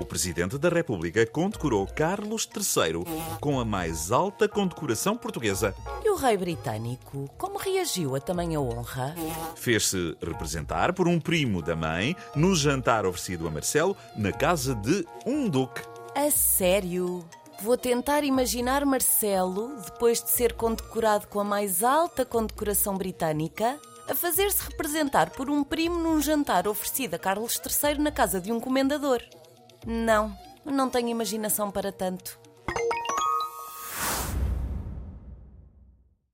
O Presidente da República condecorou Carlos III com a mais alta condecoração portuguesa. E o rei britânico, como reagiu a tamanha honra? Fez-se representar por um primo da mãe no jantar oferecido a Marcelo na casa de um duque. A sério? Vou tentar imaginar Marcelo, depois de ser condecorado com a mais alta condecoração britânica, a fazer-se representar por um primo num jantar oferecido a Carlos III na casa de um comendador. Não, não tenho imaginação para tanto.